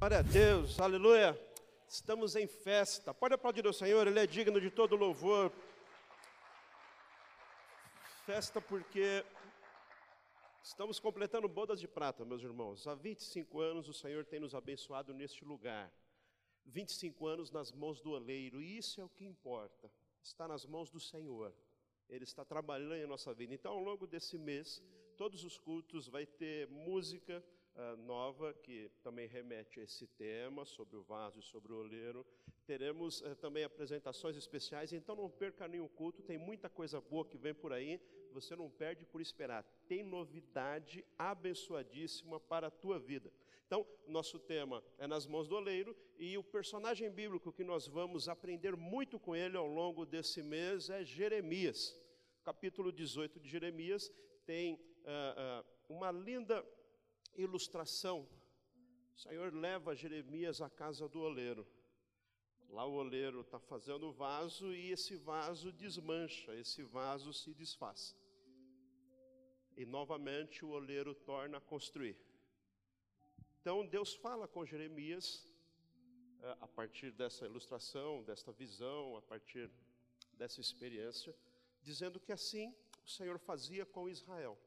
Glória a Deus, aleluia. Estamos em festa. Pode aplaudir o Senhor, Ele é digno de todo louvor. Festa porque estamos completando bodas de prata, meus irmãos. Há 25 anos o Senhor tem nos abençoado neste lugar. 25 anos nas mãos do oleiro, e isso é o que importa. Está nas mãos do Senhor. Ele está trabalhando em nossa vida. Então, ao longo desse mês, todos os cultos vai ter música, uh, nova, que também remete a esse tema, sobre o vaso e sobre o oleiro. Teremos uh, também apresentações especiais, então não perca nenhum culto, tem muita coisa boa que vem por aí, você não perde por esperar. Tem novidade abençoadíssima para a tua vida. Então, nosso tema é nas mãos do oleiro e o personagem bíblico que nós vamos aprender muito com ele ao longo desse mês é Jeremias. Capítulo 18 de Jeremias tem uh, uh, uma linda ilustração. O Senhor leva Jeremias à casa do oleiro. Lá o oleiro está fazendo o vaso e esse vaso desmancha, esse vaso se desfaz. E novamente o oleiro torna a construir. Então Deus fala com Jeremias eh, a partir dessa ilustração, desta visão, a partir dessa experiência, dizendo que assim o Senhor fazia com Israel.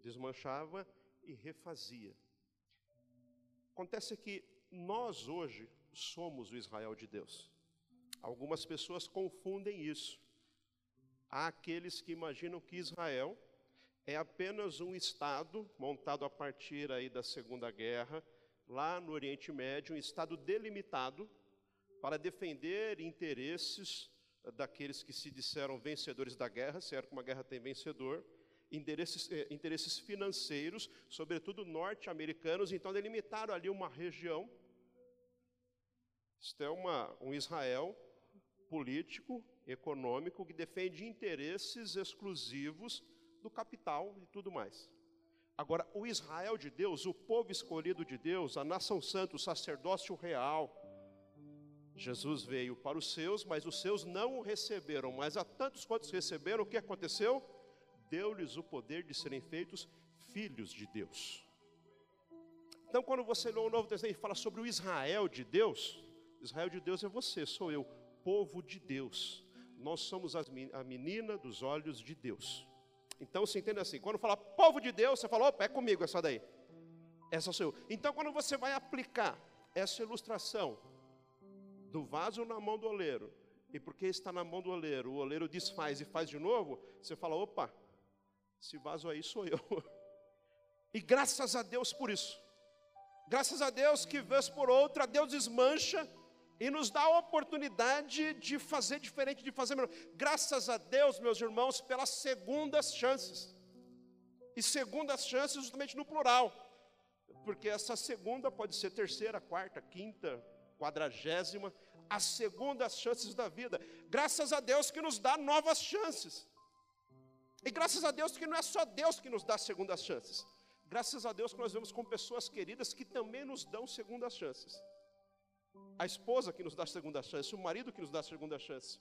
Desmanchava e refazia. Acontece que nós hoje somos o Israel de Deus. Algumas pessoas confundem isso. Há aqueles que imaginam que Israel é apenas um estado montado a partir aí da Segunda Guerra, lá no Oriente Médio, um estado delimitado para defender interesses daqueles que se disseram vencedores da guerra, certo uma guerra tem vencedor, interesses, eh, interesses financeiros, sobretudo norte-americanos, então delimitaram ali uma região. Isto é uma, um Israel político, econômico, que defende interesses exclusivos do capital e tudo mais. Agora, o Israel de Deus, o povo escolhido de Deus, a nação santa, o sacerdócio real, Jesus veio para os seus, mas os seus não o receberam. Mas a tantos quantos receberam, o que aconteceu? Deu-lhes o poder de serem feitos filhos de Deus. Então, quando você lê o Novo Testamento e fala sobre o Israel de Deus, Israel de Deus é você, sou eu, povo de Deus. Nós somos a menina dos olhos de Deus. Então, você entende assim: quando fala povo de Deus, você fala, opa, é comigo essa daí. Essa sou eu. Então, quando você vai aplicar essa ilustração do vaso na mão do oleiro, e porque está na mão do oleiro, o oleiro desfaz e faz de novo, você fala, opa, esse vaso aí sou eu. E graças a Deus por isso. Graças a Deus que vez por outra Deus desmancha e nos dá a oportunidade de fazer diferente, de fazer melhor. Graças a Deus, meus irmãos, pelas segundas chances. E segundas chances justamente no plural. Porque essa segunda pode ser terceira, quarta, quinta, quadragésima, as segundas chances da vida. Graças a Deus que nos dá novas chances. E graças a Deus que não é só Deus que nos dá segundas chances. Graças a Deus que nós vemos com pessoas queridas que também nos dão segundas chances. A esposa que nos dá segunda chance, o marido que nos dá segunda chance.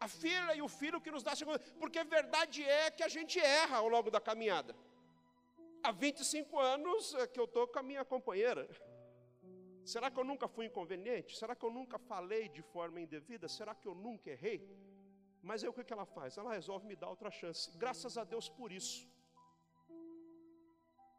A filha e o filho que nos dá segunda, porque a verdade é que a gente erra ao longo da caminhada. Há 25 anos é que eu estou com a minha companheira. Será que eu nunca fui inconveniente? Será que eu nunca falei de forma indevida? Será que eu nunca errei? Mas aí o que ela faz? Ela resolve me dar outra chance. Graças a Deus por isso.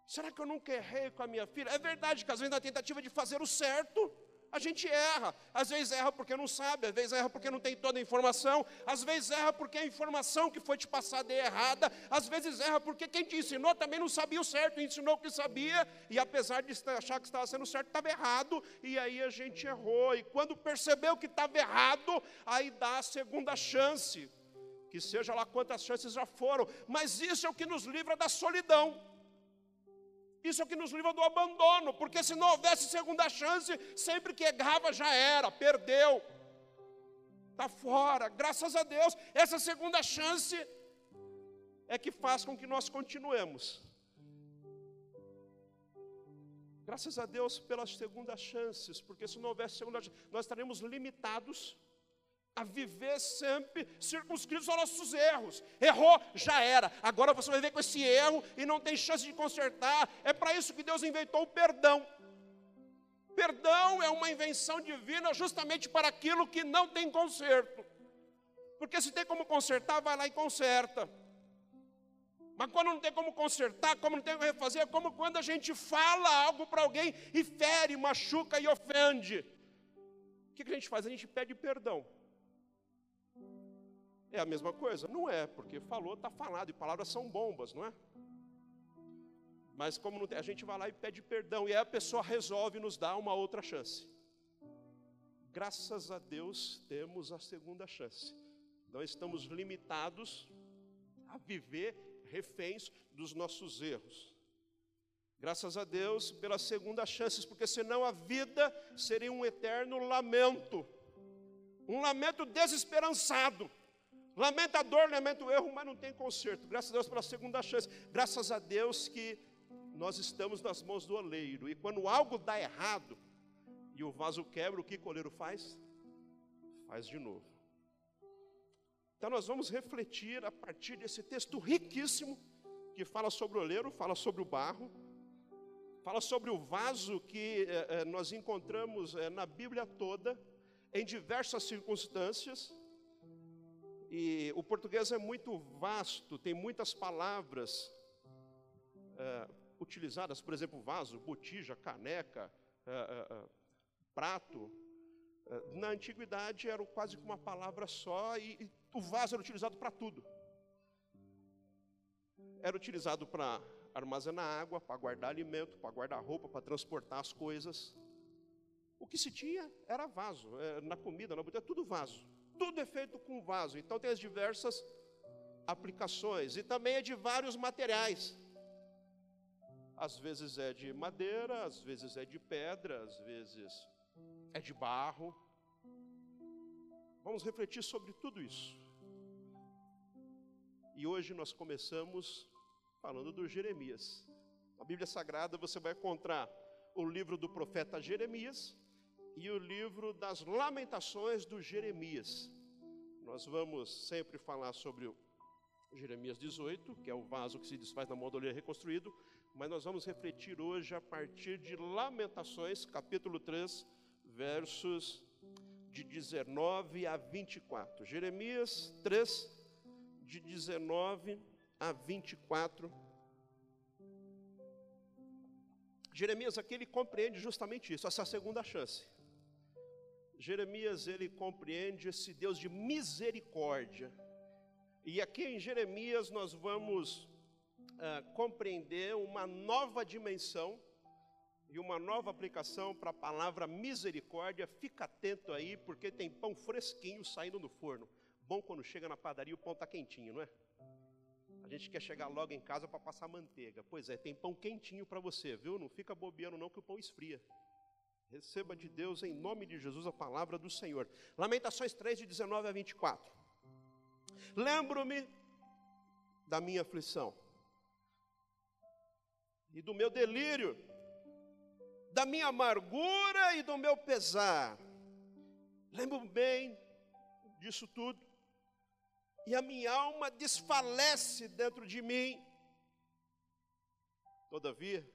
Será que eu nunca errei com a minha filha? É verdade que às vezes na tentativa de fazer o certo, a gente erra. Às vezes erra porque não sabe, às vezes erra porque não tem toda a informação, às vezes erra porque a informação que foi te passada é errada, às vezes erra porque quem te ensinou também não sabia o certo, ensinou o que sabia, e apesar de achar que estava sendo certo, estava errado, e aí a gente errou. E quando percebeu que estava errado, aí dá a segunda chance. Que seja lá quantas chances já foram, mas isso é o que nos livra da solidão. Isso é o que nos livra do abandono, porque se não houvesse segunda chance, sempre que errava já era, perdeu, está fora. Graças a Deus, essa segunda chance é que faz com que nós continuemos. Graças a Deus pelas segundas chances, porque se não houvesse segunda chance, nós estaremos limitados a viver sempre circunscritos aos nossos erros. Errou, já era. Agora você vai ver com esse erro e não tem chance de consertar. É para isso que Deus inventou o perdão. perdão é uma invenção divina justamente para aquilo que não tem conserto. Porque se tem como consertar, vai lá e conserta. Mas quando não tem como consertar, como não tem como refazer, é como quando a gente fala algo para alguém e fere, machuca e ofende. O que a gente faz? A gente pede perdão. É a mesma coisa? Não é, porque falou, está falado, e palavras são bombas, não é? Mas como tem, a gente vai lá e pede perdão, e aí a pessoa resolve nos dar uma outra chance. Graças a Deus temos a segunda chance. Não estamos limitados a viver reféns dos nossos erros. Graças a Deus pelas segundas chances, porque senão a vida seria um eterno lamento, um lamento desesperançado. Lamenta a dor, lamenta o erro, mas não tem conserto. Graças a Deus pela segunda chance. Graças a Deus que nós estamos nas mãos do oleiro. E quando algo dá errado e o vaso quebra, o que o oleiro faz? Faz de novo. Então nós vamos refletir a partir desse texto riquíssimo que fala sobre o oleiro, fala sobre o barro, fala sobre o vaso que eh, eh, nós encontramos eh, na Bíblia toda, em diversas circunstâncias. E o português é muito vasto, tem muitas palavras utilizadas, por exemplo, vaso, botija, caneca, prato. na antiguidade era quase que uma palavra só e, e o vaso era utilizado para tudo. Era utilizado para armazenar água, para guardar alimento, para guardar roupa, para transportar as coisas. O que se tinha era vaso, é, na comida, na botija, tudo vaso. Tudo é feito com vaso. Então tem as diversas aplicações e também é de vários materiais. Às vezes é de madeira, às vezes é de pedra, às vezes é de barro. Vamos refletir sobre tudo isso. E hoje nós começamos falando do Jeremias. Na Bíblia Sagrada você vai encontrar o livro do profeta Jeremias e o livro das lamentações do Jeremias. Nós vamos sempre falar sobre Jeremias 18, que é o vaso que se desfaz na mão do olheiro reconstruído, mas nós vamos refletir hoje a partir de Lamentações, capítulo 3, versos de 19 a 24. Jeremias 3, de 19 a 24. Jeremias aqui ele compreende justamente isso, essa segunda chance. Jeremias ele compreende esse Deus de misericórdia. E aqui em Jeremias nós vamos uh, compreender uma nova dimensão e uma nova aplicação para a palavra misericórdia. Fica atento aí, porque tem pão fresquinho saindo do forno. Bom quando chega na padaria o pão está quentinho, não é? A gente quer chegar logo em casa para passar manteiga. Pois é, tem pão quentinho para você, viu? Não fica bobeando não que o pão esfria. Receba de Deus em nome de Jesus a palavra do Senhor. Lamentações 3 de 19 a 24. Lembro-me da minha aflição e do meu delírio, da minha amargura e do meu pesar. Lembro bem disso tudo, e a minha alma desfalece dentro de mim. Todavia,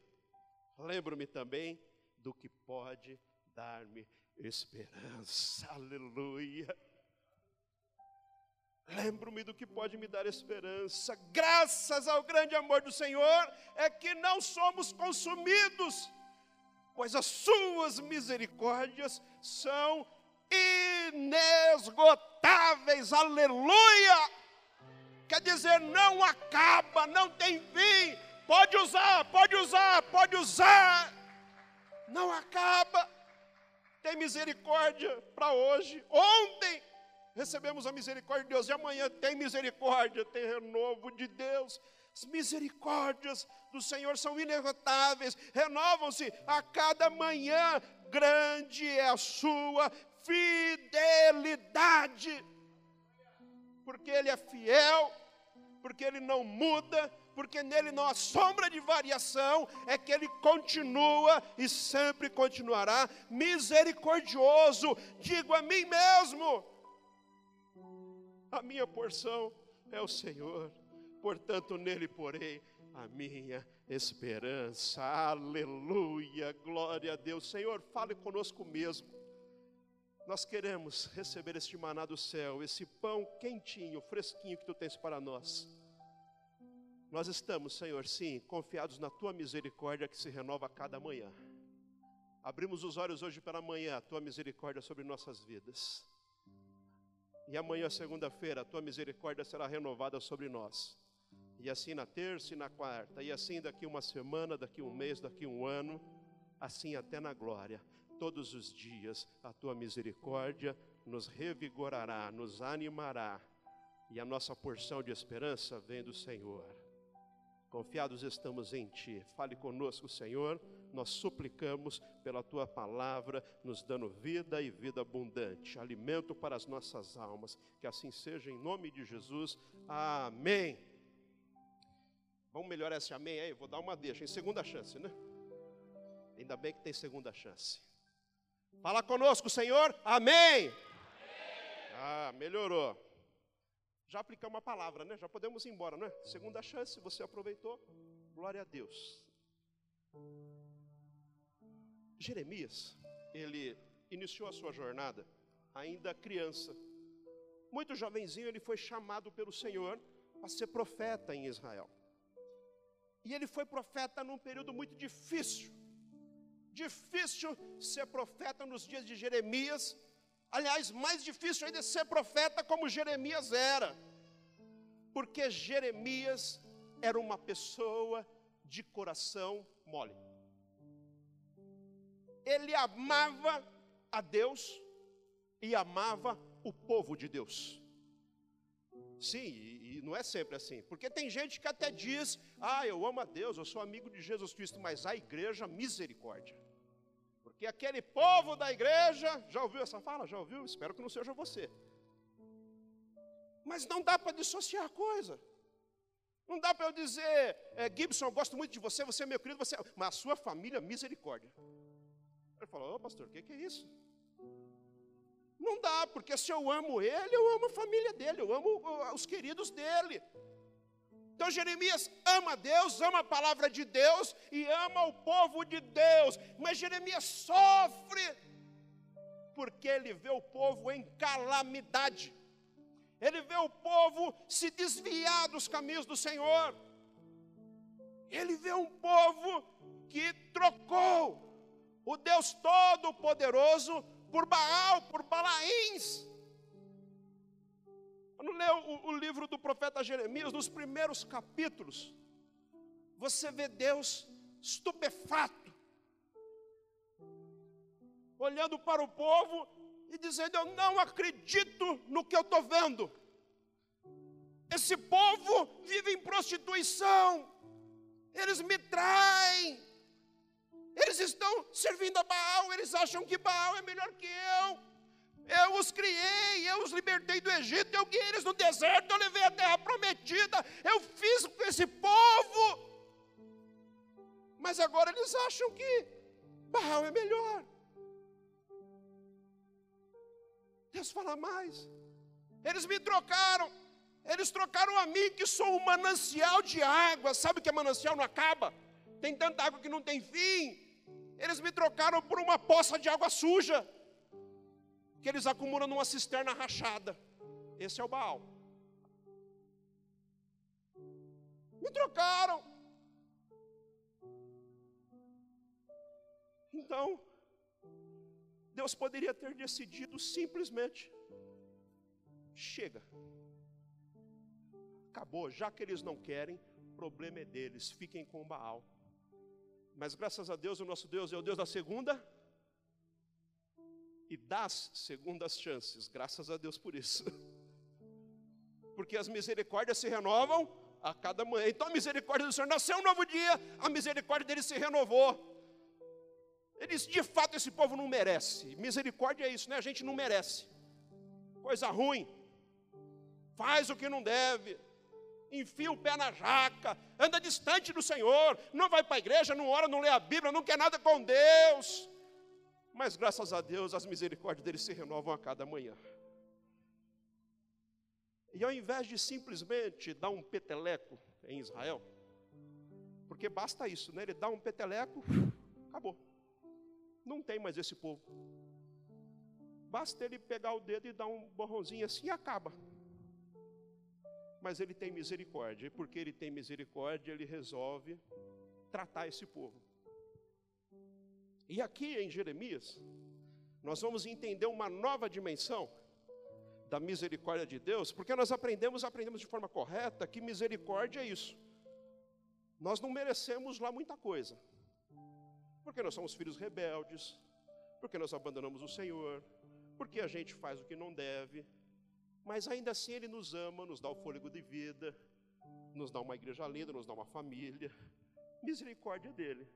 lembro-me também do que pode dar-me esperança. Aleluia. Lembro-me do que pode me dar esperança. Graças ao grande amor do Senhor é que não somos consumidos, pois as suas misericórdias são inesgotáveis. Aleluia! Quer dizer, não acaba, não tem fim. Pode usar, pode usar, pode usar. Não acaba. Tem misericórdia para hoje. Ontem recebemos a misericórdia de Deus, e amanhã tem misericórdia, tem renovo de Deus. As misericórdias do Senhor são inesgotáveis, renovam-se a cada manhã, grande é a sua fidelidade, porque Ele é fiel, porque Ele não muda, porque nele não há sombra de variação, é que Ele continua e sempre continuará misericordioso. Digo a mim mesmo, a minha porção é o Senhor, portanto nele porei a minha esperança. Aleluia, glória a Deus. Senhor, fale conosco mesmo. Nós queremos receber este maná do céu, esse pão quentinho, fresquinho que tu tens para nós. Nós estamos, Senhor, sim, confiados na tua misericórdia que se renova a cada manhã. Abrimos os olhos hoje pela manhã, a tua misericórdia sobre nossas vidas. E amanhã, segunda-feira, a tua misericórdia será renovada sobre nós. E assim na terça e na quarta, e assim daqui uma semana, daqui um mês, daqui um ano, assim até na glória. Todos os dias a tua misericórdia nos revigorará, nos animará, e a nossa porção de esperança vem do Senhor. Confiados estamos em Ti. Fale conosco, Senhor. Nós suplicamos pela Tua palavra, nos dando vida e vida abundante, alimento para as nossas almas. Que assim seja, em nome de Jesus. Amém. Vamos melhorar esse amém aí? Vou dar uma deixa, em segunda chance, né? Ainda bem que tem segunda chance. Fala conosco, Senhor. Amém. Amém. Ah, melhorou. Já aplicamos a palavra, né? Já podemos ir embora, né? Segunda chance, você aproveitou. Glória a Deus. Jeremias, ele iniciou a sua jornada ainda criança. Muito jovenzinho, ele foi chamado pelo Senhor para ser profeta em Israel. E ele foi profeta num período muito difícil. Difícil ser profeta nos dias de Jeremias, Aliás, mais difícil ainda é ser profeta como Jeremias era, porque Jeremias era uma pessoa de coração mole. Ele amava a Deus e amava o povo de Deus. Sim, e, e, não é sempre assim, porque tem gente que até diz: Ah, eu amo a Deus, eu sou amigo de Jesus Cristo, mas a igreja, misericórdia. Porque aquele povo da igreja, já ouviu essa fala? Já ouviu? Espero que não seja você. Mas não dá para dissociar a coisa. Não dá para eu dizer, é, Gibson, eu gosto muito de você, você é meu querido, você... É mas a sua família, misericórdia. Ele falou, ô pastor, o que, que é isso? Não dá, porque se eu amo ele, eu amo a família dele, eu amo os queridos dele. Então Jeremias ama Deus, ama a palavra de Deus e ama o povo de Deus. Mas Jeremias sofre porque ele vê o povo em calamidade. Ele vê o povo se desviar dos caminhos do Senhor. Ele vê um povo que trocou o Deus Todo-Poderoso por Baal, por Balaíns. Lê o, o livro do profeta Jeremias, nos primeiros capítulos, você vê Deus estupefato, olhando para o povo e dizendo: Eu não acredito no que eu estou vendo. Esse povo vive em prostituição, eles me traem, eles estão servindo a Baal, eles acham que Baal é melhor que eu. Eu os criei, eu os libertei do Egito, eu guiei eles no deserto, eu levei a terra prometida, eu fiz com esse povo. Mas agora eles acham que Baal é melhor. Deus fala mais. Eles me trocaram. Eles trocaram a mim, que sou um manancial de água. Sabe que é manancial? Não acaba. Tem tanta água que não tem fim. Eles me trocaram por uma poça de água suja que eles acumulam numa cisterna rachada. Esse é o Baal. Me trocaram. Então, Deus poderia ter decidido simplesmente: chega, acabou, já que eles não querem, o problema é deles, fiquem com o Baal. Mas graças a Deus, o nosso Deus é o Deus da segunda e das segundas chances. Graças a Deus por isso. Porque as misericórdias se renovam a cada manhã. Então a misericórdia do Senhor nasceu um novo dia, a misericórdia dele se renovou. Eles, de fato, esse povo não merece. Misericórdia é isso, né? A gente não merece. Coisa ruim. Faz o que não deve. Enfia o pé na jaca, anda distante do Senhor, não vai para a igreja, não ora, não lê a Bíblia, não quer nada com Deus mas graças a Deus as misericórdias dele se renovam a cada manhã. E ao invés de simplesmente dar um peteleco em Israel, Porque basta isso, né? Ele dá um peteleco, acabou. Não tem mais esse povo. Basta ele pegar o dedo e dar um borrãozinho assim e acaba. Mas ele tem misericórdia, e porque ele tem misericórdia, ele resolve tratar esse povo. E aqui em Jeremias, nós vamos entender uma nova dimensão da misericórdia de Deus, porque nós aprendemos, aprendemos de forma correta que misericórdia é isso. Nós não merecemos lá muita coisa. Porque nós somos filhos rebeldes, porque nós abandonamos o Senhor, porque a gente faz o que não deve, mas ainda assim Ele nos ama, nos dá o fôlego de vida, nos dá uma igreja linda, nos dá uma família, misericórdia dele.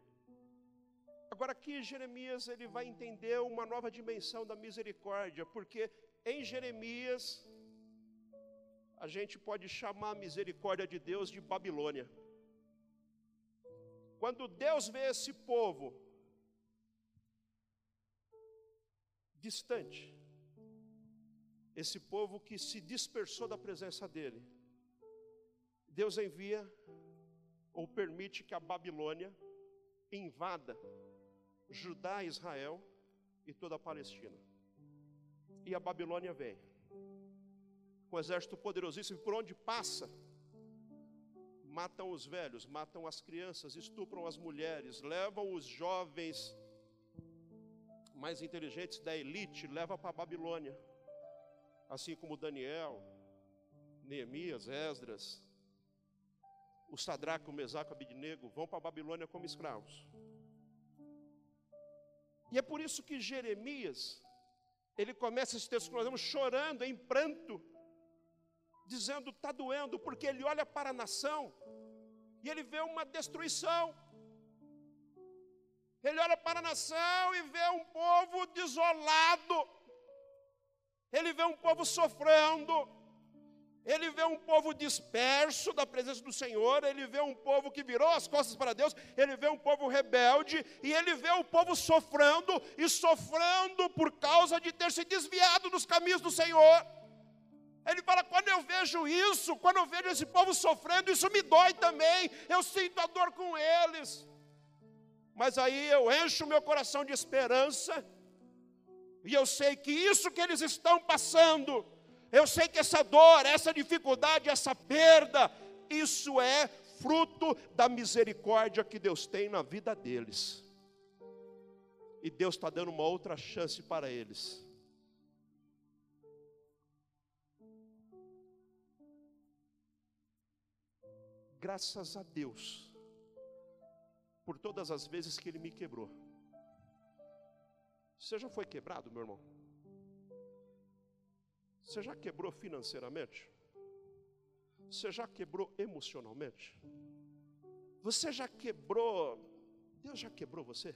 Agora aqui Jeremias ele vai entender uma nova dimensão da misericórdia, porque em Jeremias a gente pode chamar a misericórdia de Deus de Babilônia. Quando Deus vê esse povo distante, esse povo que se dispersou da presença dele, Deus envia ou permite que a Babilônia invada Judá, Israel e toda a Palestina. E a Babilônia vem, com um exército poderosíssimo, por onde passa, matam os velhos, matam as crianças, estupram as mulheres, levam os jovens mais inteligentes da elite, leva para a Babilônia, assim como Daniel, Neemias, Esdras, o Sadraco, o Mesaco, Abidnego, vão para a Babilônia como escravos. E é por isso que Jeremias, ele começa esse texto que nós vamos chorando, em pranto, dizendo: está doendo, porque ele olha para a nação e ele vê uma destruição. Ele olha para a nação e vê um povo desolado, ele vê um povo sofrendo, ele vê um povo disperso da presença do Senhor, ele vê um povo que virou as costas para Deus, ele vê um povo rebelde, e ele vê o povo sofrendo e sofrendo por causa de ter se desviado dos caminhos do Senhor. Ele fala: quando eu vejo isso, quando eu vejo esse povo sofrendo, isso me dói também, eu sinto a dor com eles. Mas aí eu encho o meu coração de esperança, e eu sei que isso que eles estão passando, eu sei que essa dor, essa dificuldade, essa perda, isso é fruto da misericórdia que Deus tem na vida deles. E Deus está dando uma outra chance para eles. Graças a Deus, por todas as vezes que Ele me quebrou. Você já foi quebrado, meu irmão? Você já quebrou financeiramente? Você já quebrou emocionalmente? Você já quebrou? Deus já quebrou você?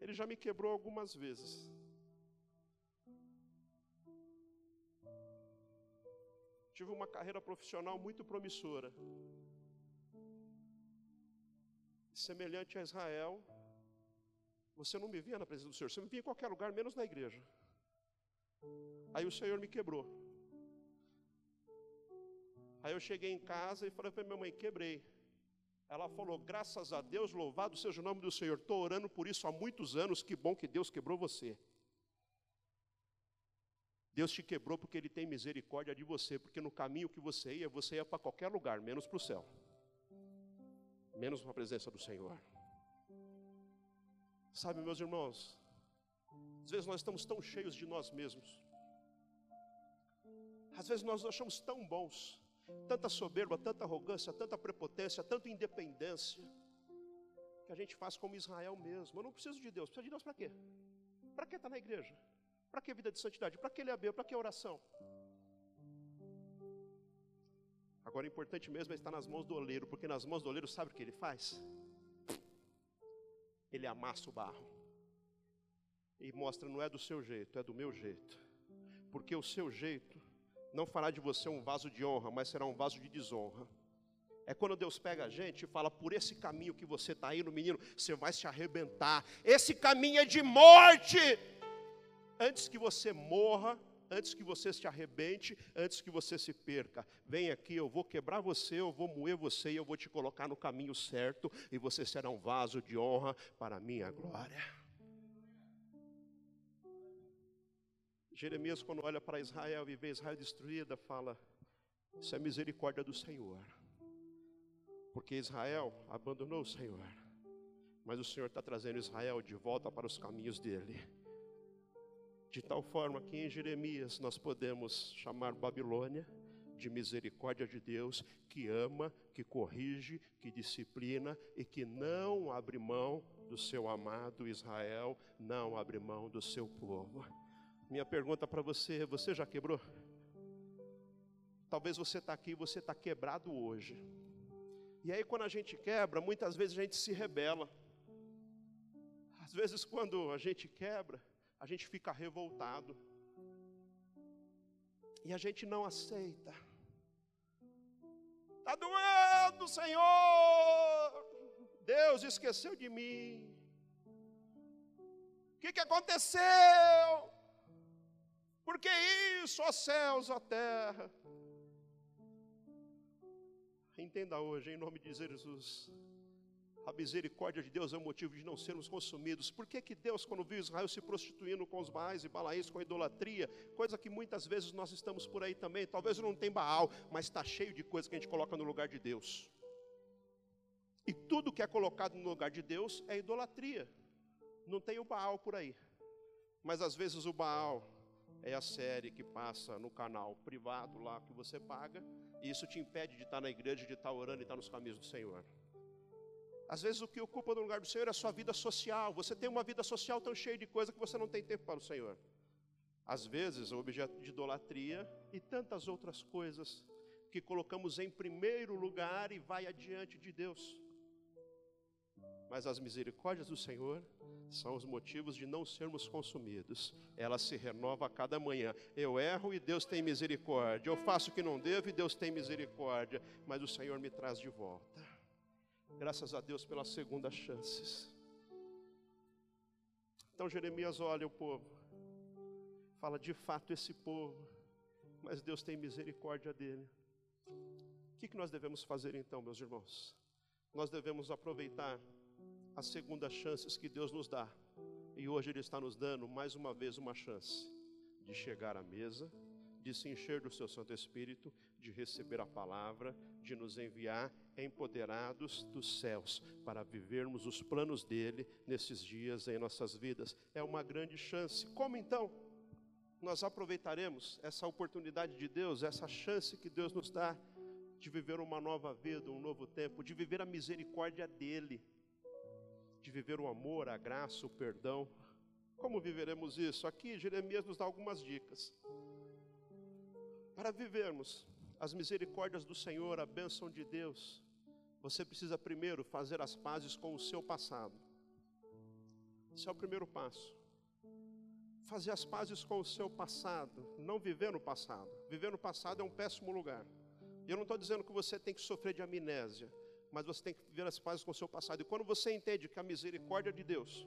Ele já me quebrou algumas vezes. Tive uma carreira profissional muito promissora. Semelhante a Israel, você não me via na presença do Senhor, você me via em qualquer lugar, menos na igreja. Aí o Senhor me quebrou. Aí eu cheguei em casa e falei para minha mãe: quebrei. Ela falou: graças a Deus, louvado seja o nome do Senhor. Estou orando por isso há muitos anos. Que bom que Deus quebrou você. Deus te quebrou porque Ele tem misericórdia de você, porque no caminho que você ia, você ia para qualquer lugar, menos para o céu, menos para a presença do Senhor. Sabe, meus irmãos, às vezes nós estamos tão cheios de nós mesmos. Às vezes nós nos achamos tão bons, tanta soberba, tanta arrogância, tanta prepotência, tanta independência, que a gente faz como Israel mesmo. Eu não preciso de Deus. Precisa de Deus para quê? Para que estar na igreja? Para que vida de santidade? Para que ler a Bíblia? Para que oração? Agora, o importante mesmo é estar nas mãos do oleiro, porque nas mãos do oleiro, sabe o que ele faz? Ele amassa o barro e mostra: não é do seu jeito, é do meu jeito. Porque o seu jeito não fará de você um vaso de honra, mas será um vaso de desonra. É quando Deus pega a gente e fala: por esse caminho que você está indo, menino, você vai se arrebentar. Esse caminho é de morte. Antes que você morra, antes que você se arrebente, antes que você se perca. Vem aqui, eu vou quebrar você, eu vou moer você e eu vou te colocar no caminho certo e você será um vaso de honra para a minha glória. Jeremias, quando olha para Israel e vê Israel destruída, fala: Isso é misericórdia do Senhor, porque Israel abandonou o Senhor, mas o Senhor está trazendo Israel de volta para os caminhos dele. De tal forma que em Jeremias nós podemos chamar Babilônia de misericórdia de Deus, que ama, que corrige, que disciplina e que não abre mão do seu amado Israel, não abre mão do seu povo. Minha pergunta para você: você já quebrou? Talvez você está aqui e você está quebrado hoje. E aí, quando a gente quebra, muitas vezes a gente se rebela. Às vezes, quando a gente quebra, a gente fica revoltado. E a gente não aceita. Está doendo, Senhor. Deus esqueceu de mim. O que, que aconteceu? Por que isso, ó céus, ó terra? Entenda hoje, em nome de Jesus. A misericórdia de Deus é o motivo de não sermos consumidos. Por que, que Deus, quando viu Israel se prostituindo com os Baais e Balaíns, com a idolatria, coisa que muitas vezes nós estamos por aí também, talvez não tem Baal, mas está cheio de coisa que a gente coloca no lugar de Deus. E tudo que é colocado no lugar de Deus é idolatria. Não tem o Baal por aí. Mas às vezes o Baal é a série que passa no canal privado lá que você paga, e isso te impede de estar na igreja, de estar orando e estar nos caminhos do Senhor. Às vezes o que ocupa no lugar do Senhor é a sua vida social. Você tem uma vida social tão cheia de coisa que você não tem tempo para o Senhor. Às vezes o objeto de idolatria e tantas outras coisas que colocamos em primeiro lugar e vai adiante de Deus. Mas as misericórdias do Senhor são os motivos de não sermos consumidos. Ela se renova a cada manhã. Eu erro e Deus tem misericórdia. Eu faço o que não devo e Deus tem misericórdia. Mas o Senhor me traz de volta. Graças a Deus pelas segundas chances. Então Jeremias olha o povo, fala de fato esse povo, mas Deus tem misericórdia dele. O que, que nós devemos fazer então, meus irmãos? Nós devemos aproveitar as segundas chances que Deus nos dá, e hoje Ele está nos dando mais uma vez uma chance de chegar à mesa, de se encher do Seu Santo Espírito, de receber a palavra, de nos enviar empoderados dos céus para vivermos os planos dele nesses dias em nossas vidas. É uma grande chance. Como então nós aproveitaremos essa oportunidade de Deus, essa chance que Deus nos dá de viver uma nova vida, um novo tempo, de viver a misericórdia dele, de viver o amor, a graça, o perdão? Como viveremos isso? Aqui Jeremias nos dá algumas dicas. Para vivermos as misericórdias do Senhor, a bênção de Deus, você precisa primeiro fazer as pazes com o seu passado. Esse é o primeiro passo. Fazer as pazes com o seu passado, não viver no passado. Viver no passado é um péssimo lugar. Eu não estou dizendo que você tem que sofrer de amnésia, mas você tem que viver as pazes com o seu passado. E quando você entende que a misericórdia de Deus,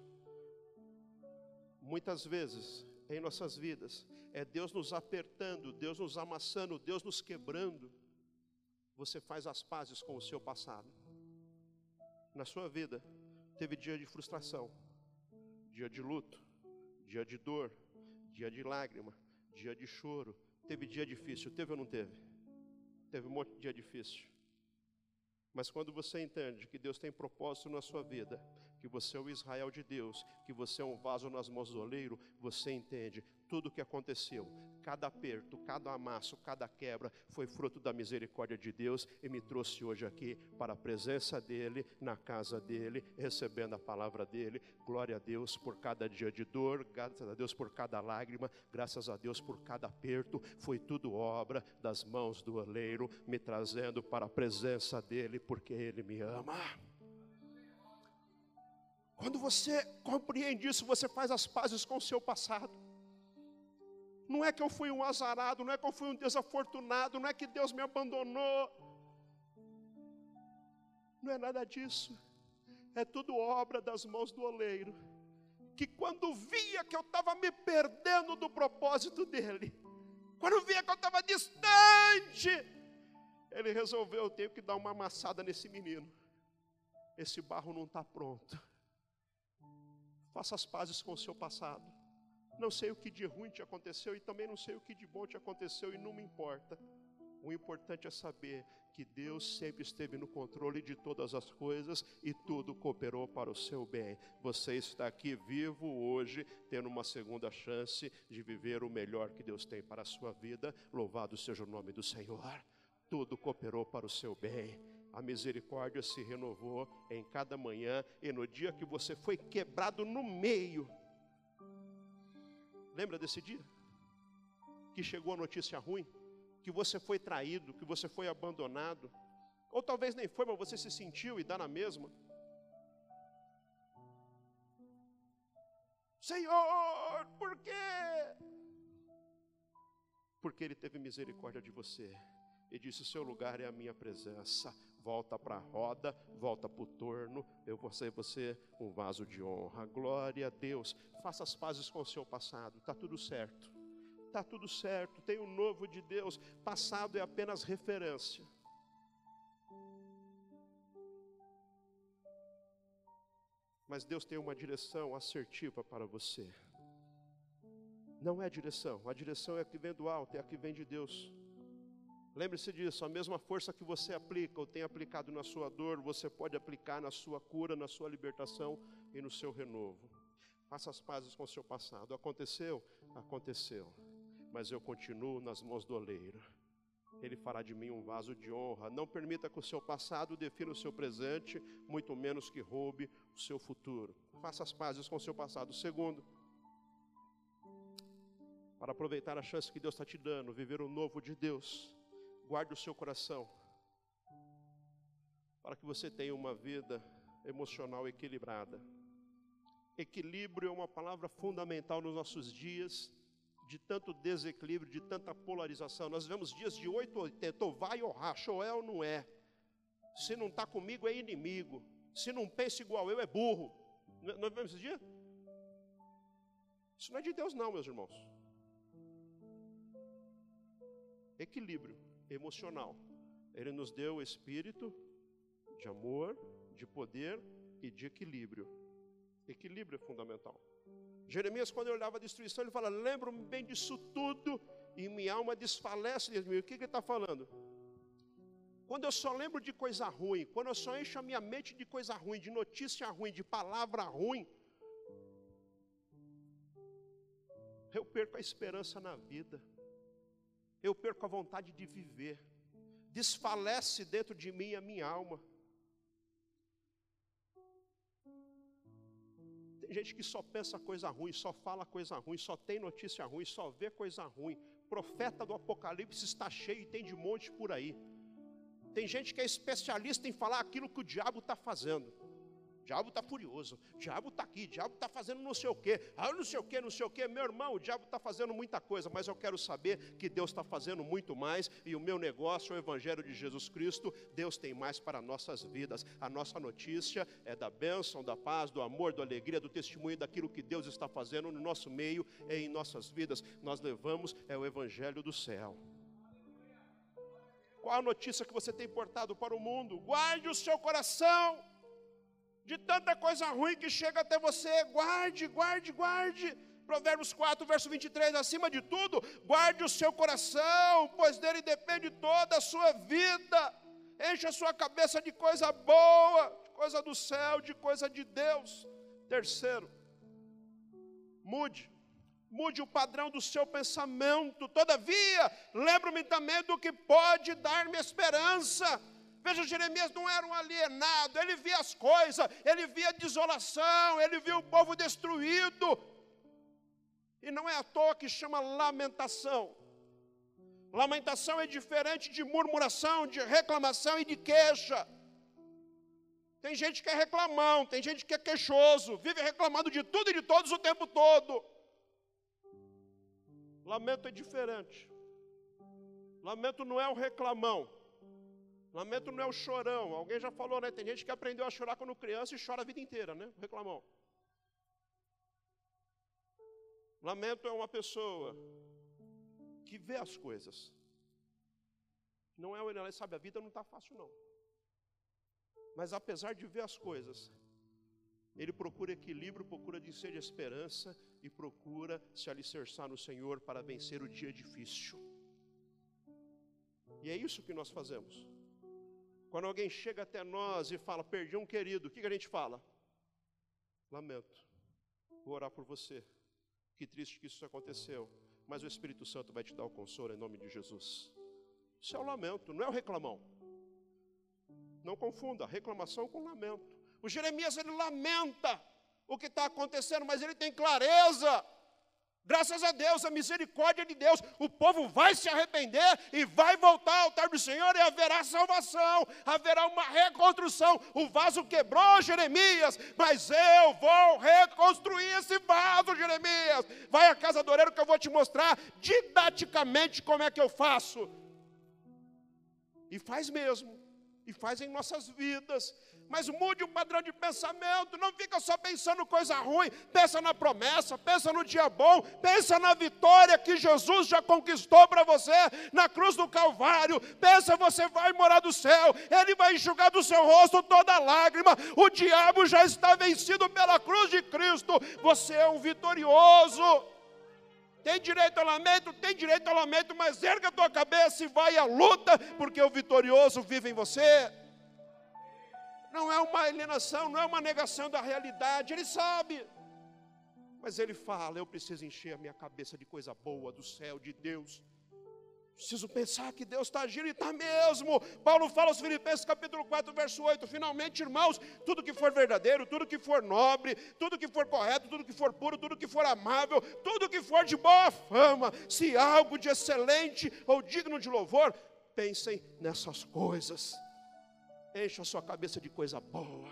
muitas vezes em nossas vidas, é Deus nos apertando, Deus nos amassando, Deus nos quebrando, você faz as pazes com o seu passado. Na sua vida, teve dia de frustração, dia de luto, dia de dor, dia de lágrima, dia de choro, teve dia difícil, teve ou não teve? Teve um monte de dia difícil. Mas quando você entende que Deus tem propósito na sua vida, que você é o Israel de Deus, que você é um vaso nas mãos do oleiro, você entende tudo o que aconteceu, cada aperto, cada amasso, cada quebra, foi fruto da misericórdia de Deus e me trouxe hoje aqui para a presença dEle, na casa dEle, recebendo a palavra dEle. Glória a Deus por cada dia de dor, graças a Deus por cada lágrima, graças a Deus por cada aperto, foi tudo obra das mãos do oleiro, me trazendo para a presença dEle, porque Ele me ama. Quando você compreende isso, você faz as pazes com o seu passado. Não é que eu fui um azarado, não é que eu fui um desafortunado, não é que Deus me abandonou. Não é nada disso. É tudo obra das mãos do oleiro. Que quando via que eu estava me perdendo do propósito dele, Quando via que eu estava distante, ele resolveu: eu tenho que dar uma amassada nesse menino. Esse barro não está pronto. Faça as pazes com o seu passado. Não sei o que de ruim te aconteceu e também não sei o que de bom te aconteceu e não me importa. O importante é saber que Deus sempre esteve no controle de todas as coisas e tudo cooperou para o seu bem. Você está aqui vivo hoje, tendo uma segunda chance de viver o melhor que Deus tem para a sua vida. Louvado seja o nome do Senhor. Tudo cooperou para o seu bem. A misericórdia se renovou em cada manhã e no dia que você foi quebrado no meio. Lembra desse dia? Que chegou a notícia ruim? que você foi traído, que você foi abandonado, ou talvez nem foi, mas você se sentiu e dá na mesma. Senhor, por quê? Porque Ele teve misericórdia de você e disse: O seu lugar é a minha presença. Volta para a roda, volta para o torno. Eu vou ser você um vaso de honra. Glória a Deus. Faça as pazes com o seu passado, está tudo certo está tudo certo, tem o novo de Deus, passado é apenas referência. Mas Deus tem uma direção assertiva para você. Não é direção, a direção é a que vem do alto, é a que vem de Deus. Lembre-se disso, a mesma força que você aplica ou tem aplicado na sua dor, você pode aplicar na sua cura, na sua libertação e no seu renovo. Faça as pazes com o seu passado. Aconteceu? Aconteceu mas eu continuo nas mãos do oleiro. Ele fará de mim um vaso de honra. Não permita que o seu passado defina o seu presente, muito menos que roube o seu futuro. Faça as pazes com o seu passado. Segundo, para aproveitar a chance que Deus está te dando, viver o novo de Deus, guarde o seu coração, para que você tenha uma vida emocional equilibrada. Equilíbrio é uma palavra fundamental nos nossos dias de tanto desequilíbrio, de tanta polarização. Nós vemos dias de 8 ou 80, ou vai ou racha, ou é ou não é. Se não está comigo, é inimigo. Se não pensa igual eu, é burro. Nós vemos esse dia? Isso não é de Deus, não, meus irmãos. Equilíbrio emocional. Ele nos deu o espírito de amor, de poder e de equilíbrio. Equilíbrio é fundamental. Jeremias, quando ele olhava a destruição, ele fala: Lembro-me bem disso tudo, e minha alma desfalece de mim. O que, que ele está falando? Quando eu só lembro de coisa ruim, quando eu só encho a minha mente de coisa ruim, de notícia ruim, de palavra ruim, eu perco a esperança na vida, eu perco a vontade de viver, desfalece dentro de mim a minha alma. Tem gente que só pensa coisa ruim, só fala coisa ruim, só tem notícia ruim, só vê coisa ruim. Profeta do Apocalipse está cheio e tem de monte por aí. Tem gente que é especialista em falar aquilo que o diabo está fazendo diabo está furioso, diabo está aqui, diabo está fazendo não sei o quê, ah, não sei o quê, não sei o quê. Meu irmão, o diabo está fazendo muita coisa, mas eu quero saber que Deus está fazendo muito mais e o meu negócio é o Evangelho de Jesus Cristo. Deus tem mais para nossas vidas. A nossa notícia é da bênção, da paz, do amor, da alegria, do testemunho daquilo que Deus está fazendo no nosso meio e em nossas vidas. Nós levamos é o Evangelho do céu. Qual a notícia que você tem portado para o mundo? Guarde o seu coração de tanta coisa ruim que chega até você. Guarde, guarde, guarde. Provérbios 4, verso 23, acima de tudo, guarde o seu coração, pois dele depende toda a sua vida. Enche a sua cabeça de coisa boa, de coisa do céu, de coisa de Deus. Terceiro, mude, mude o padrão do seu pensamento. Todavia, lembro-me também do que pode dar-me esperança Veja, Jeremias não era um alienado, ele via as coisas, ele via a desolação, ele via o povo destruído. E não é à toa que chama lamentação. Lamentação é diferente de murmuração, de reclamação e de queixa. Tem gente que é reclamão, tem gente que é queixoso, vive reclamando de tudo e de todos o tempo todo. Lamento é diferente. Lamento não é um reclamão. Lamento não é o chorão. Alguém já falou, né? Tem gente que aprendeu a chorar quando criança e chora a vida inteira, né? Reclamão. Lamento é uma pessoa que vê as coisas. Não é o ele sabe, a vida não está fácil não. Mas apesar de ver as coisas, ele procura equilíbrio, procura dizer de esperança e procura se alicerçar no Senhor para vencer o dia difícil. E é isso que nós fazemos. Quando alguém chega até nós e fala, perdi um querido, o que, que a gente fala? Lamento, vou orar por você. Que triste que isso aconteceu, mas o Espírito Santo vai te dar o consolo em nome de Jesus. Isso é o lamento, não é o reclamão. Não confunda reclamação com lamento. O Jeremias ele lamenta o que está acontecendo, mas ele tem clareza. Graças a Deus, a misericórdia de Deus, o povo vai se arrepender e vai voltar ao altar do Senhor e haverá salvação, haverá uma reconstrução. O vaso quebrou, Jeremias, mas eu vou reconstruir esse vaso, Jeremias. Vai à casa do orelho que eu vou te mostrar didaticamente como é que eu faço. E faz mesmo, e faz em nossas vidas mas mude o padrão de pensamento, não fica só pensando coisa ruim, pensa na promessa, pensa no dia bom, pensa na vitória que Jesus já conquistou para você na cruz do Calvário, pensa você vai morar do céu, Ele vai enxugar do seu rosto toda lágrima, o diabo já está vencido pela cruz de Cristo, você é um vitorioso. Tem direito ao lamento? Tem direito ao lamento, mas erga a tua cabeça e vai à luta, porque o vitorioso vive em você não é uma alienação, não é uma negação da realidade, ele sabe. Mas ele fala: eu preciso encher a minha cabeça de coisa boa do céu, de Deus. Preciso pensar que Deus está agindo e está mesmo. Paulo fala aos Filipenses capítulo 4, verso 8: Finalmente, irmãos, tudo que for verdadeiro, tudo que for nobre, tudo que for correto, tudo que for puro, tudo que for amável, tudo que for de boa fama, se algo de excelente ou digno de louvor, pensem nessas coisas. Encha a sua cabeça de coisa boa,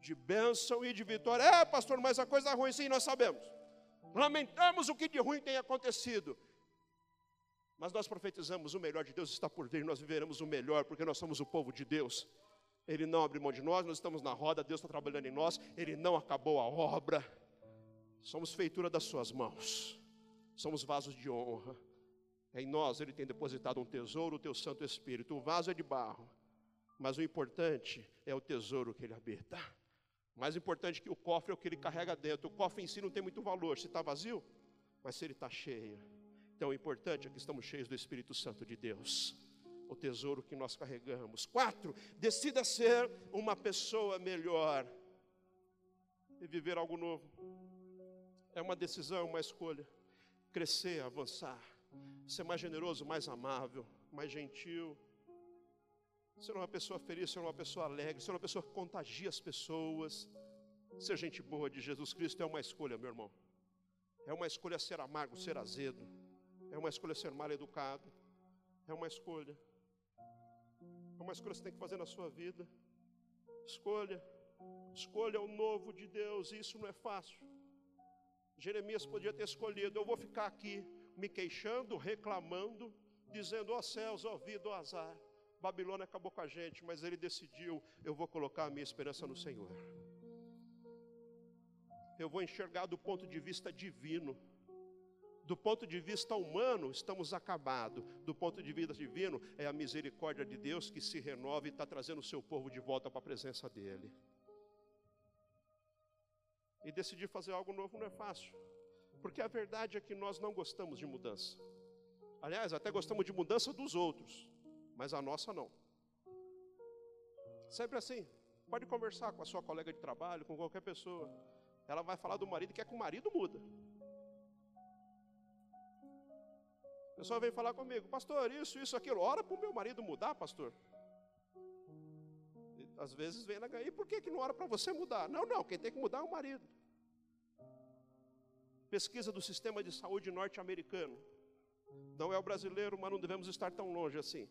de bênção e de vitória. É, pastor, mas a coisa ruim, sim, nós sabemos. Lamentamos o que de ruim tem acontecido. Mas nós profetizamos o melhor de Deus está por vir, nós viveremos o melhor, porque nós somos o povo de Deus. Ele não abre mão de nós, nós estamos na roda, Deus está trabalhando em nós, Ele não acabou a obra. Somos feitura das Suas mãos, somos vasos de honra. Em nós Ele tem depositado um tesouro, o Teu Santo Espírito. O vaso é de barro, mas o importante é o tesouro que ele habita. Mais importante que o cofre é o que ele carrega dentro. O cofre em si não tem muito valor, se está vazio, mas se ele está cheio. Então o importante é que estamos cheios do Espírito Santo de Deus. O tesouro que nós carregamos. Quatro, decida ser uma pessoa melhor e viver algo novo. É uma decisão, uma escolha. Crescer, avançar, ser mais generoso, mais amável, mais gentil ser uma pessoa feliz, ser uma pessoa alegre, ser uma pessoa que contagia as pessoas. Ser gente boa de Jesus Cristo é uma escolha, meu irmão. É uma escolha ser amargo, ser azedo. É uma escolha ser mal educado. É uma escolha. É uma escolha que você tem que fazer na sua vida. Escolha. Escolha o novo de Deus. Isso não é fácil. Jeremias podia ter escolhido: eu vou ficar aqui me queixando, reclamando, dizendo: ó oh, céus, ó oh, vida, ó oh, azar. Babilônia acabou com a gente, mas ele decidiu: eu vou colocar a minha esperança no Senhor. Eu vou enxergar do ponto de vista divino. Do ponto de vista humano, estamos acabados. Do ponto de vista divino, é a misericórdia de Deus que se renova e está trazendo o seu povo de volta para a presença dEle. E decidir fazer algo novo não é fácil, porque a verdade é que nós não gostamos de mudança. Aliás, até gostamos de mudança dos outros, mas a nossa não. Sempre assim. Pode conversar com a sua colega de trabalho, com qualquer pessoa. Ela vai falar do marido, quer que o marido muda. A pessoa vem falar comigo, pastor, isso, isso, aquilo. Ora para o meu marido mudar, pastor. E, às vezes vem na e por que, que não ora para você mudar? Não, não, quem tem que mudar é o marido. Pesquisa do sistema de saúde norte-americano. Não é o brasileiro, mas não devemos estar tão longe assim.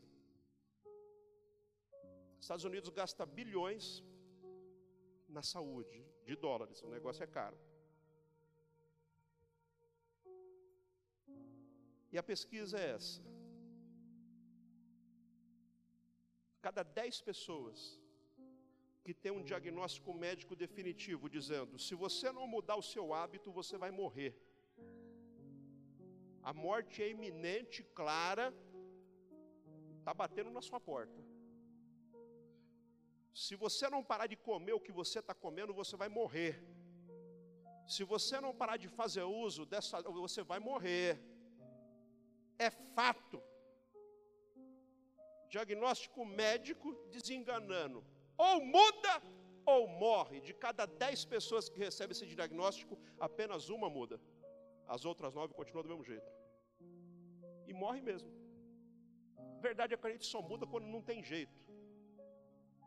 Estados Unidos gasta bilhões na saúde de dólares, o negócio é caro. E a pesquisa é essa. Cada 10 pessoas que tem um diagnóstico médico definitivo dizendo: se você não mudar o seu hábito, você vai morrer. A morte é iminente, clara, está batendo na sua porta. Se você não parar de comer o que você está comendo, você vai morrer. Se você não parar de fazer uso dessa, você vai morrer. É fato. Diagnóstico médico desenganando. Ou muda ou morre. De cada dez pessoas que recebem esse diagnóstico, apenas uma muda. As outras nove continuam do mesmo jeito. E morre mesmo. Verdade é que a gente só muda quando não tem jeito.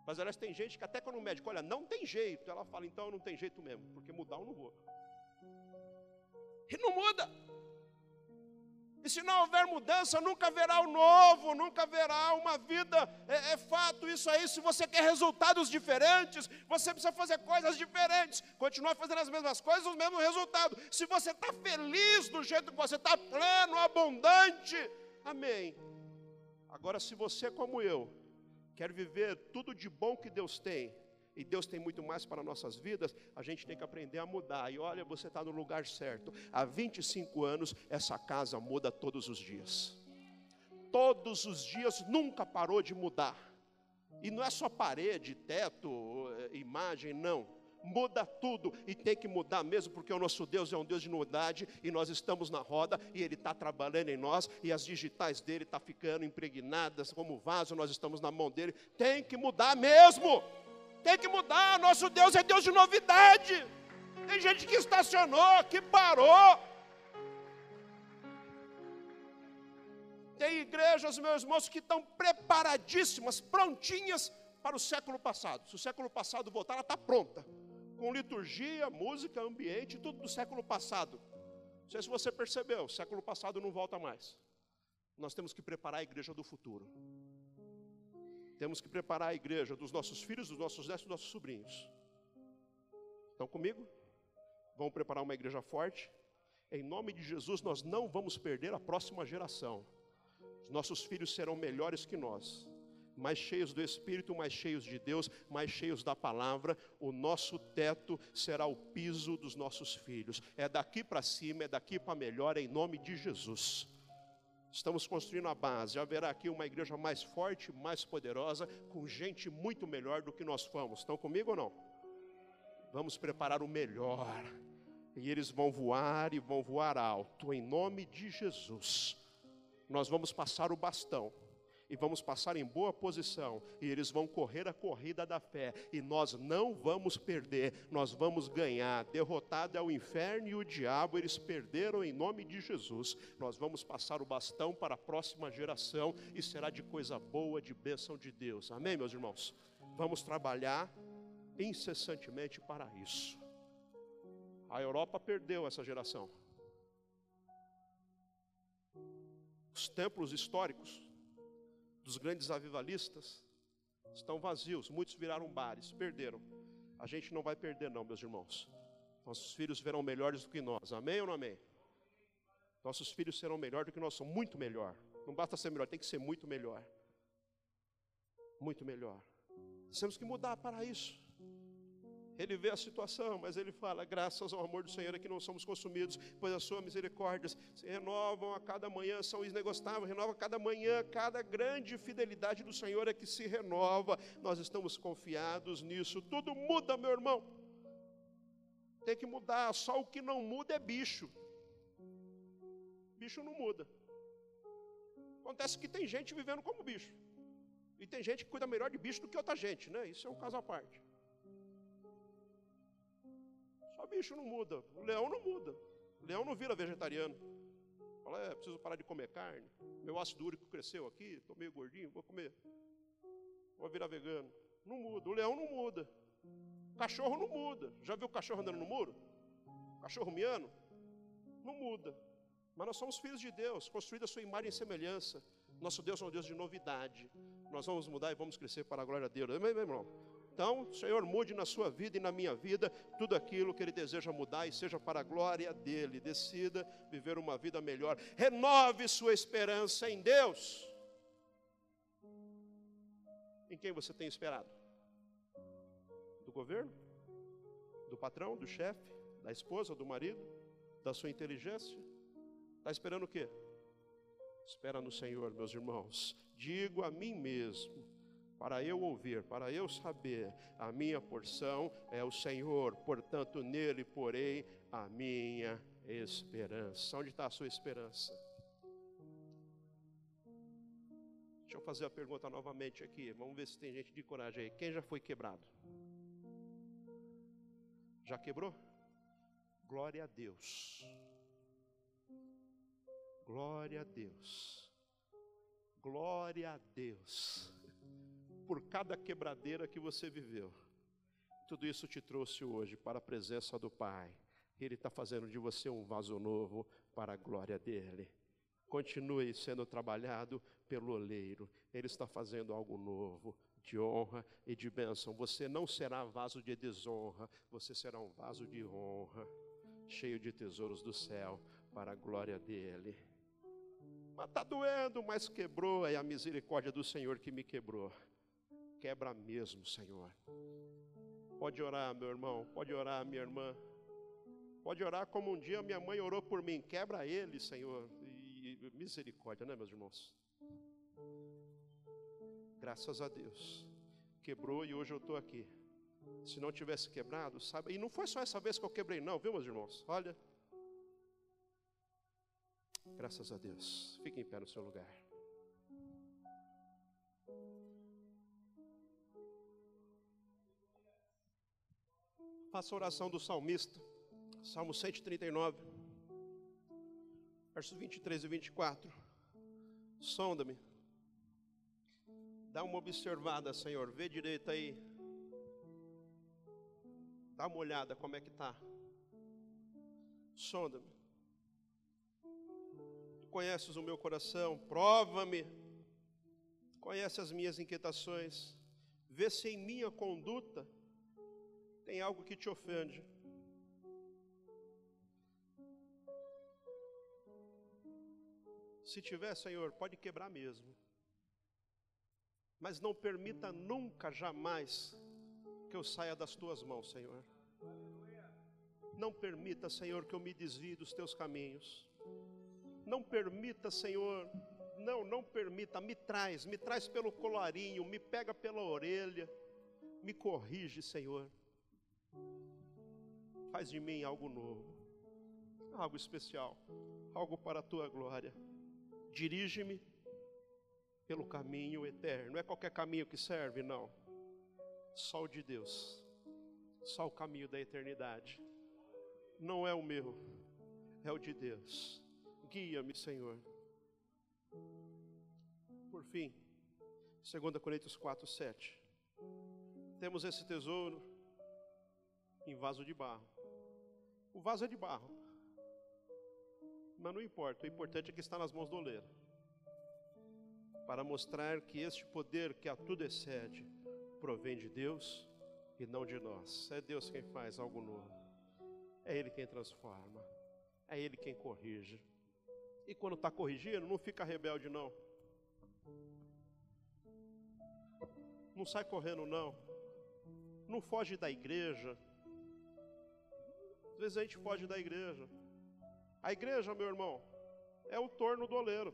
Mas aliás, tem gente que até quando o médico, olha, não tem jeito, ela fala, então não tem jeito mesmo, porque mudar eu não vou. E não muda. E se não houver mudança, nunca haverá o novo, nunca haverá uma vida. É, é, fato isso aí. Se você quer resultados diferentes, você precisa fazer coisas diferentes. Continuar fazendo as mesmas coisas, os mesmos resultados. Se você está feliz do jeito que você está, pleno, abundante, amém. Agora, se você, como eu, quer viver tudo de bom que Deus tem, e Deus tem muito mais para nossas vidas, a gente tem que aprender a mudar. E olha, você está no lugar certo. Há 25 anos, essa casa muda todos os dias. Todos os dias, nunca parou de mudar. E não é só parede, teto, eh, imagem, não. Muda tudo e tem que mudar mesmo, porque o nosso Deus é um Deus de novidade e nós estamos na roda e Ele está trabalhando em nós e as digitais dele estão tá ficando impregnadas como vaso, nós estamos na mão dele. Tem que mudar mesmo. Tem que mudar. Nosso Deus é Deus de novidade. Tem gente que estacionou, que parou. Tem igrejas, meus irmãos, que estão preparadíssimas, prontinhas para o século passado. Se o século passado voltar, ela está pronta. Com liturgia, música, ambiente, tudo do século passado. Não sei se você percebeu, o século passado não volta mais. Nós temos que preparar a igreja do futuro. Temos que preparar a igreja dos nossos filhos, dos nossos netos, dos nossos sobrinhos. Estão comigo? Vamos preparar uma igreja forte. Em nome de Jesus, nós não vamos perder a próxima geração. Os nossos filhos serão melhores que nós, mais cheios do Espírito, mais cheios de Deus, mais cheios da palavra. O nosso teto será o piso dos nossos filhos. É daqui para cima, é daqui para melhor, em nome de Jesus. Estamos construindo a base. Haverá aqui uma igreja mais forte, mais poderosa, com gente muito melhor do que nós fomos. Estão comigo ou não? Vamos preparar o melhor. E eles vão voar e vão voar alto, em nome de Jesus. Nós vamos passar o bastão e vamos passar em boa posição, e eles vão correr a corrida da fé, e nós não vamos perder, nós vamos ganhar. Derrotado é o inferno e o diabo, eles perderam em nome de Jesus. Nós vamos passar o bastão para a próxima geração, e será de coisa boa, de bênção de Deus. Amém, meus irmãos? Vamos trabalhar incessantemente para isso. A Europa perdeu essa geração. Os templos históricos dos grandes avivalistas estão vazios, muitos viraram bares, perderam. A gente não vai perder, não, meus irmãos. Nossos filhos verão melhores do que nós, amém ou não amém? Nossos filhos serão melhores do que nós, somos muito melhor. Não basta ser melhor, tem que ser muito melhor. Muito melhor. Temos que mudar para isso. Ele vê a situação, mas ele fala: graças ao amor do Senhor é que não somos consumidos, pois as suas misericórdias se renovam a cada manhã, são inegostáveis, renova a cada manhã, cada grande fidelidade do Senhor é que se renova. Nós estamos confiados nisso. Tudo muda, meu irmão. Tem que mudar, só o que não muda é bicho. Bicho não muda. Acontece que tem gente vivendo como bicho. E tem gente que cuida melhor de bicho do que outra gente, né? Isso é um caso à parte. Bicho não muda, o leão não muda. O leão não vira vegetariano. Fala, é, preciso parar de comer carne. Meu ácido úrico cresceu aqui, estou meio gordinho, vou comer. Vou virar vegano. Não muda. O leão não muda. O cachorro não muda. Já viu o cachorro andando no muro? O cachorro miando? Não muda. Mas nós somos filhos de Deus, construídos a sua imagem e semelhança. Nosso Deus é um Deus de novidade. Nós vamos mudar e vamos crescer para a glória de Deus. Amém, meu irmão? Então, Senhor, mude na sua vida e na minha vida tudo aquilo que Ele deseja mudar e seja para a glória dEle. Decida viver uma vida melhor. Renove sua esperança em Deus. Em quem você tem esperado? Do governo? Do patrão? Do chefe? Da esposa? Do marido? Da sua inteligência? Está esperando o quê? Espera no Senhor, meus irmãos. Digo a mim mesmo, para eu ouvir, para eu saber, a minha porção é o Senhor, portanto nele porei a minha esperança. Onde está a sua esperança? Deixa eu fazer a pergunta novamente aqui. Vamos ver se tem gente de coragem aí. Quem já foi quebrado? Já quebrou? Glória a Deus. Glória a Deus. Glória a Deus. Por cada quebradeira que você viveu. Tudo isso te trouxe hoje para a presença do Pai. Ele está fazendo de você um vaso novo para a glória dele. Continue sendo trabalhado pelo oleiro. Ele está fazendo algo novo, de honra e de bênção. Você não será vaso de desonra, você será um vaso de honra, cheio de tesouros do céu, para a glória dele. Mas está doendo, mas quebrou, é a misericórdia do Senhor que me quebrou. Quebra mesmo, Senhor. Pode orar, meu irmão, pode orar, minha irmã. Pode orar como um dia minha mãe orou por mim. Quebra ele, Senhor. E, misericórdia, né, meus irmãos? Graças a Deus. Quebrou e hoje eu estou aqui. Se não tivesse quebrado, sabe? E não foi só essa vez que eu quebrei, não, viu, meus irmãos? Olha. Graças a Deus. Fique em pé no seu lugar. Faça a oração do salmista, Salmo 139, versos 23 e 24. Sonda-me. Dá uma observada, Senhor. Vê direito aí. Dá uma olhada como é que está. Sonda-me conheces o meu coração, prova-me, conhece as minhas inquietações, vê se em minha conduta tem algo que te ofende. Se tiver, Senhor, pode quebrar mesmo. Mas não permita nunca, jamais, que eu saia das tuas mãos, Senhor. Não permita, Senhor, que eu me desvie dos teus caminhos. Não permita, Senhor, não, não permita, me traz, me traz pelo colarinho, me pega pela orelha, me corrige, Senhor. Faz de mim algo novo, algo especial, algo para a tua glória. Dirige-me pelo caminho eterno. Não é qualquer caminho que serve, não. Só o de Deus, só o caminho da eternidade. Não é o meu, é o de Deus. Guia-me, Senhor. Por fim, 2 Coríntios 4, 7. Temos esse tesouro em vaso de barro. O vaso é de barro. Mas não importa, o importante é que está nas mãos do oleiro. Para mostrar que este poder que a tudo excede provém de Deus e não de nós. É Deus quem faz algo novo. É Ele quem transforma. É Ele quem corrige. E quando está corrigindo, não fica rebelde, não. Não sai correndo, não. Não foge da igreja. Vezes a gente foge da igreja. A igreja, meu irmão, é o torno do oleiro.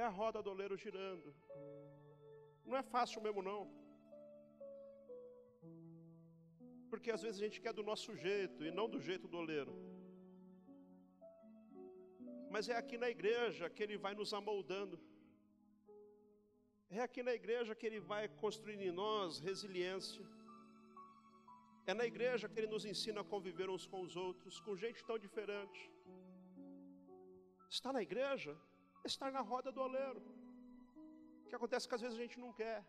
É a roda do oleiro girando. Não é fácil mesmo, não. Porque às vezes a gente quer do nosso jeito e não do jeito do oleiro. Mas é aqui na igreja que Ele vai nos amoldando. É aqui na igreja que Ele vai construindo em nós resiliência. É na igreja que Ele nos ensina a conviver uns com os outros, com gente tão diferente. Estar na igreja é estar na roda do oleiro. O que acontece é que às vezes a gente não quer.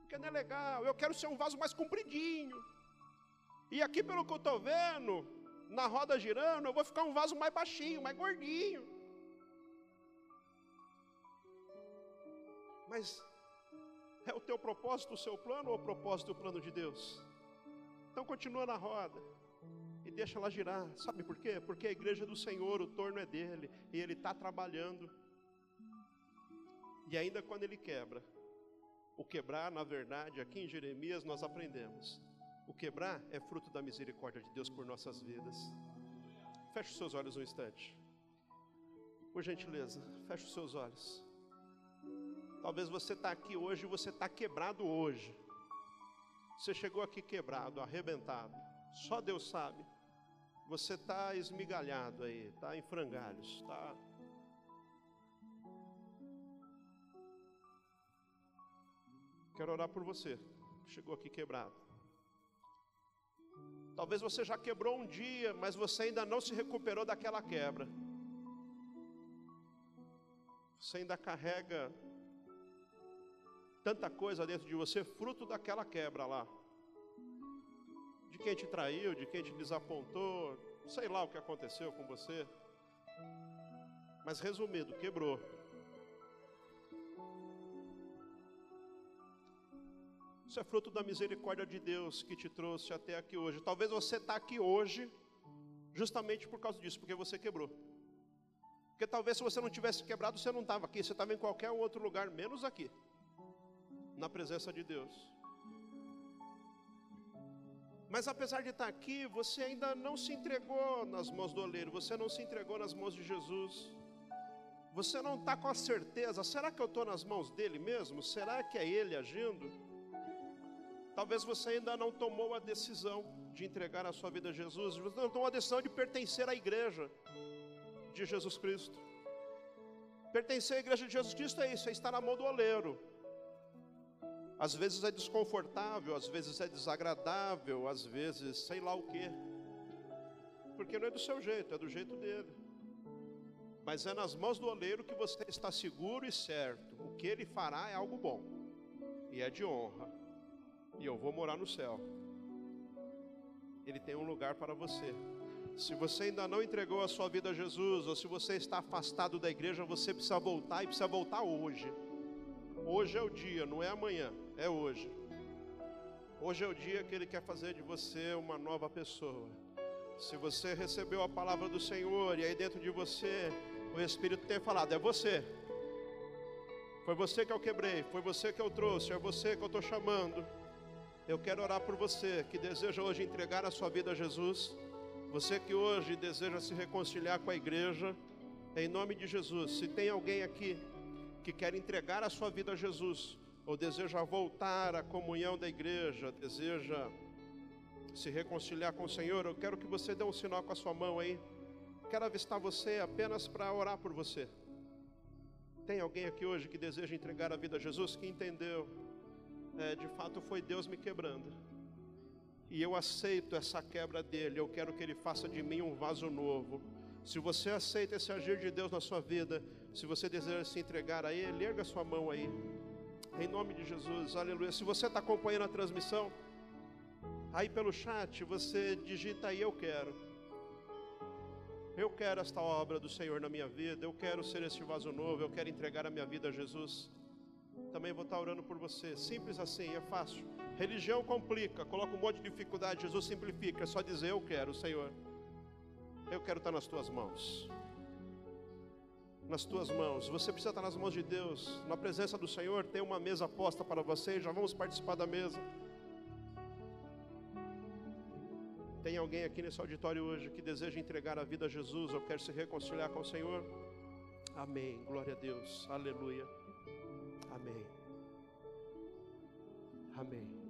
Porque não é legal. Eu quero ser um vaso mais compridinho. E aqui, pelo que eu estou vendo, na roda girando, eu vou ficar um vaso mais baixinho, mais gordinho. Mas é o teu propósito, o seu plano ou o propósito e o plano de Deus? Então continua na roda e deixa ela girar. Sabe por quê? Porque a igreja do Senhor, o torno é dele e ele está trabalhando. E ainda quando ele quebra, o quebrar, na verdade, aqui em Jeremias nós aprendemos o quebrar é fruto da misericórdia de Deus por nossas vidas. Feche os seus olhos um instante. Por gentileza, feche os seus olhos. Talvez você está aqui hoje e você está quebrado hoje. Você chegou aqui quebrado, arrebentado. Só Deus sabe. Você está esmigalhado aí, está em frangalhos, está. Quero orar por você. Chegou aqui quebrado. Talvez você já quebrou um dia, mas você ainda não se recuperou daquela quebra. Você ainda carrega tanta coisa dentro de você, fruto daquela quebra lá. De quem te traiu, de quem te desapontou, sei lá o que aconteceu com você. Mas resumido, quebrou. Isso é fruto da misericórdia de Deus que te trouxe até aqui hoje. Talvez você está aqui hoje justamente por causa disso, porque você quebrou. Porque talvez se você não tivesse quebrado, você não estava aqui, você estava em qualquer outro lugar, menos aqui, na presença de Deus. Mas apesar de estar aqui, você ainda não se entregou nas mãos do oleiro, você não se entregou nas mãos de Jesus. Você não está com a certeza, será que eu estou nas mãos dele mesmo? Será que é ele agindo? Talvez você ainda não tomou a decisão de entregar a sua vida a Jesus, você não tomou a decisão de pertencer à igreja de Jesus Cristo. Pertencer à igreja de Jesus Cristo é isso, é estar na mão do oleiro. Às vezes é desconfortável, às vezes é desagradável, às vezes sei lá o quê. Porque não é do seu jeito, é do jeito dele. Mas é nas mãos do oleiro que você está seguro e certo. O que ele fará é algo bom e é de honra e eu vou morar no céu. Ele tem um lugar para você. Se você ainda não entregou a sua vida a Jesus, ou se você está afastado da igreja, você precisa voltar e precisa voltar hoje. Hoje é o dia, não é amanhã, é hoje. Hoje é o dia que Ele quer fazer de você uma nova pessoa. Se você recebeu a palavra do Senhor e aí dentro de você o Espírito tem falado, é você. Foi você que eu quebrei, foi você que eu trouxe, é você que eu estou chamando. Eu quero orar por você que deseja hoje entregar a sua vida a Jesus. Você que hoje deseja se reconciliar com a igreja, em nome de Jesus. Se tem alguém aqui que quer entregar a sua vida a Jesus, ou deseja voltar à comunhão da igreja, deseja se reconciliar com o Senhor, eu quero que você dê um sinal com a sua mão aí. Quero avistar você apenas para orar por você. Tem alguém aqui hoje que deseja entregar a vida a Jesus, que entendeu é, de fato foi Deus me quebrando. E eu aceito essa quebra dele. Eu quero que ele faça de mim um vaso novo. Se você aceita esse agir de Deus na sua vida, se você deseja se entregar a Ele, erga sua mão aí. Em nome de Jesus, aleluia. Se você está acompanhando a transmissão, aí pelo chat você digita aí, eu quero. Eu quero esta obra do Senhor na minha vida, eu quero ser esse vaso novo, eu quero entregar a minha vida a Jesus também vou estar orando por você. Simples assim, é fácil. Religião complica, coloca um monte de dificuldade. Jesus simplifica, é só dizer: Eu quero, Senhor. Eu quero estar nas tuas mãos. Nas tuas mãos. Você precisa estar nas mãos de Deus. Na presença do Senhor, tem uma mesa posta para você. Já vamos participar da mesa. Tem alguém aqui nesse auditório hoje que deseja entregar a vida a Jesus ou quer se reconciliar com o Senhor? Amém. Glória a Deus. Aleluia. Amém. Amém.